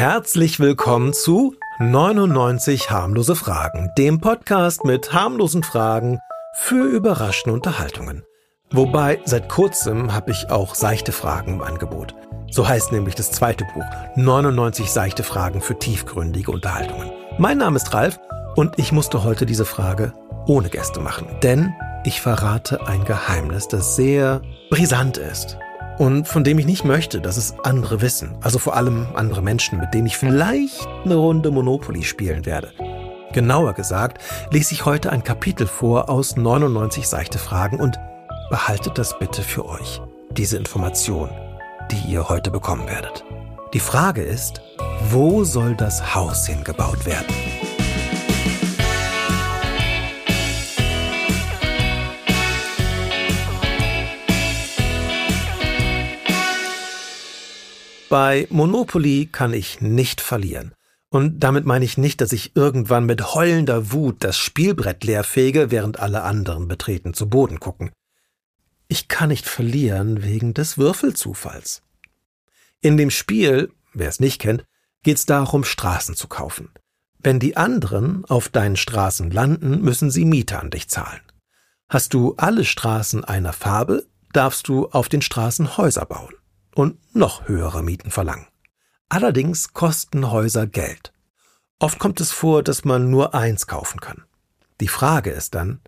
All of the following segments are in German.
Herzlich willkommen zu 99 harmlose Fragen, dem Podcast mit harmlosen Fragen für überraschende Unterhaltungen. Wobei seit kurzem habe ich auch seichte Fragen im Angebot. So heißt nämlich das zweite Buch 99 seichte Fragen für tiefgründige Unterhaltungen. Mein Name ist Ralf und ich musste heute diese Frage ohne Gäste machen, denn ich verrate ein Geheimnis, das sehr brisant ist und von dem ich nicht möchte, dass es andere wissen. Also vor allem andere Menschen, mit denen ich vielleicht eine Runde Monopoly spielen werde. Genauer gesagt, lese ich heute ein Kapitel vor aus 99 seichte Fragen und behaltet das bitte für euch, diese Information, die ihr heute bekommen werdet. Die Frage ist, wo soll das Haus hingebaut werden? Bei Monopoly kann ich nicht verlieren. Und damit meine ich nicht, dass ich irgendwann mit heulender Wut das Spielbrett leerfege, während alle anderen betreten zu Boden gucken. Ich kann nicht verlieren wegen des Würfelzufalls. In dem Spiel, wer es nicht kennt, geht es darum, Straßen zu kaufen. Wenn die anderen auf deinen Straßen landen, müssen sie Miete an dich zahlen. Hast du alle Straßen einer Farbe, darfst du auf den Straßen Häuser bauen und noch höhere Mieten verlangen. Allerdings kosten Häuser Geld. Oft kommt es vor, dass man nur eins kaufen kann. Die Frage ist dann,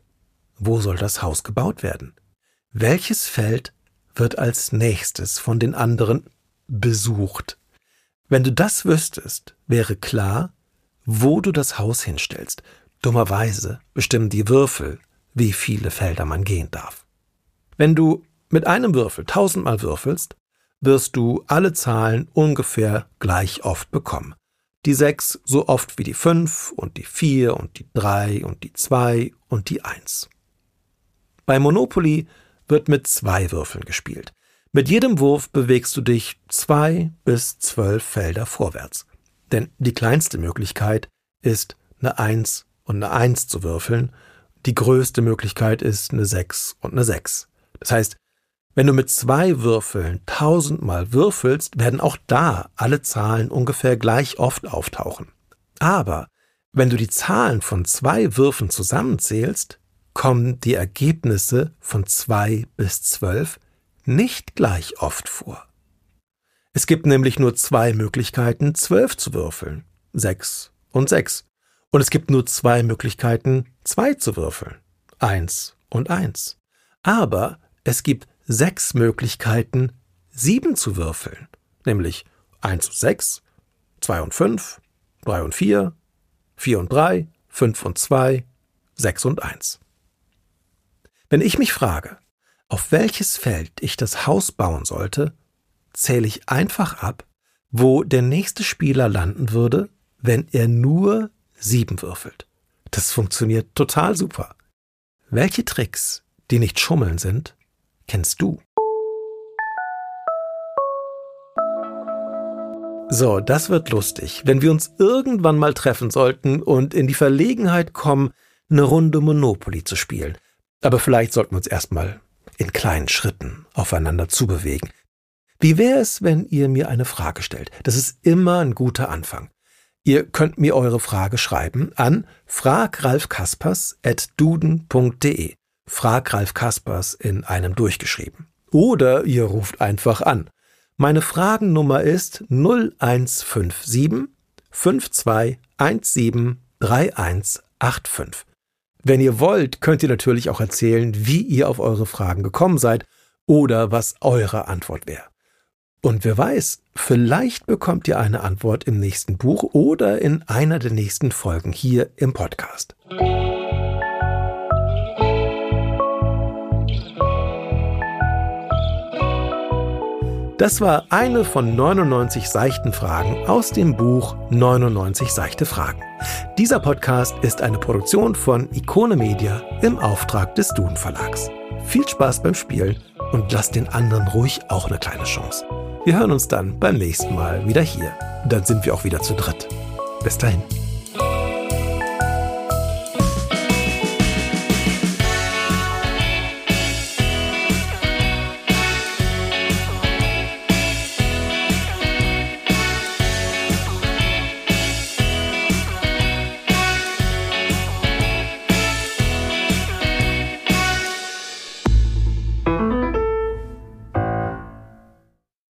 wo soll das Haus gebaut werden? Welches Feld wird als nächstes von den anderen besucht? Wenn du das wüsstest, wäre klar, wo du das Haus hinstellst. Dummerweise bestimmen die Würfel, wie viele Felder man gehen darf. Wenn du mit einem Würfel tausendmal würfelst, wirst du alle Zahlen ungefähr gleich oft bekommen. Die sechs so oft wie die fünf und die vier und die drei und die zwei und die eins. Bei Monopoly wird mit zwei Würfeln gespielt. Mit jedem Wurf bewegst du dich zwei bis zwölf Felder vorwärts. Denn die kleinste Möglichkeit ist, eine Eins und eine Eins zu würfeln. Die größte Möglichkeit ist eine Sechs und eine Sechs. Das heißt, wenn du mit zwei Würfeln tausendmal würfelst, werden auch da alle Zahlen ungefähr gleich oft auftauchen. Aber wenn du die Zahlen von zwei Würfen zusammenzählst, kommen die Ergebnisse von zwei bis zwölf nicht gleich oft vor. Es gibt nämlich nur zwei Möglichkeiten, zwölf zu würfeln. Sechs und sechs. Und es gibt nur zwei Möglichkeiten, zwei zu würfeln. Eins und eins. Aber es gibt sechs Möglichkeiten, sieben zu würfeln, nämlich 1 und 6, 2 und 5, 3 und 4, 4 und 3, 5 und 2, 6 und 1. Wenn ich mich frage, auf welches Feld ich das Haus bauen sollte, zähle ich einfach ab, wo der nächste Spieler landen würde, wenn er nur sieben würfelt. Das funktioniert total super. Welche Tricks, die nicht schummeln sind, kennst du? So, das wird lustig, wenn wir uns irgendwann mal treffen sollten und in die Verlegenheit kommen, eine Runde Monopoly zu spielen. Aber vielleicht sollten wir uns erstmal in kleinen Schritten aufeinander zubewegen. Wie wäre es, wenn ihr mir eine Frage stellt? Das ist immer ein guter Anfang. Ihr könnt mir eure Frage schreiben an fragralfkaspers.duden.de. Frag Ralf Kaspers in einem durchgeschrieben. Oder ihr ruft einfach an. Meine Fragennummer ist 0157 5217 3185. Wenn ihr wollt, könnt ihr natürlich auch erzählen, wie ihr auf eure Fragen gekommen seid oder was eure Antwort wäre. Und wer weiß, vielleicht bekommt ihr eine Antwort im nächsten Buch oder in einer der nächsten Folgen hier im Podcast. Das war eine von 99 seichten Fragen aus dem Buch 99 seichte Fragen. Dieser Podcast ist eine Produktion von Ikone Media im Auftrag des Duden Verlags. Viel Spaß beim Spielen und lasst den anderen ruhig auch eine kleine Chance. Wir hören uns dann beim nächsten Mal wieder hier. Dann sind wir auch wieder zu dritt. Bis dahin.